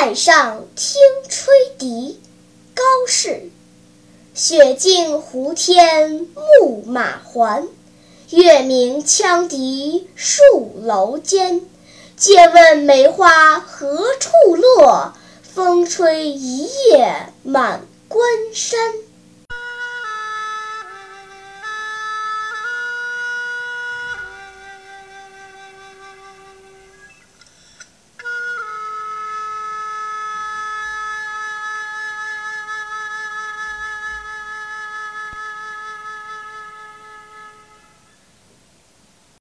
海上听吹笛高士雪净胡天牧马还月明羌笛戍楼间借问梅花何处落风吹一夜满关山。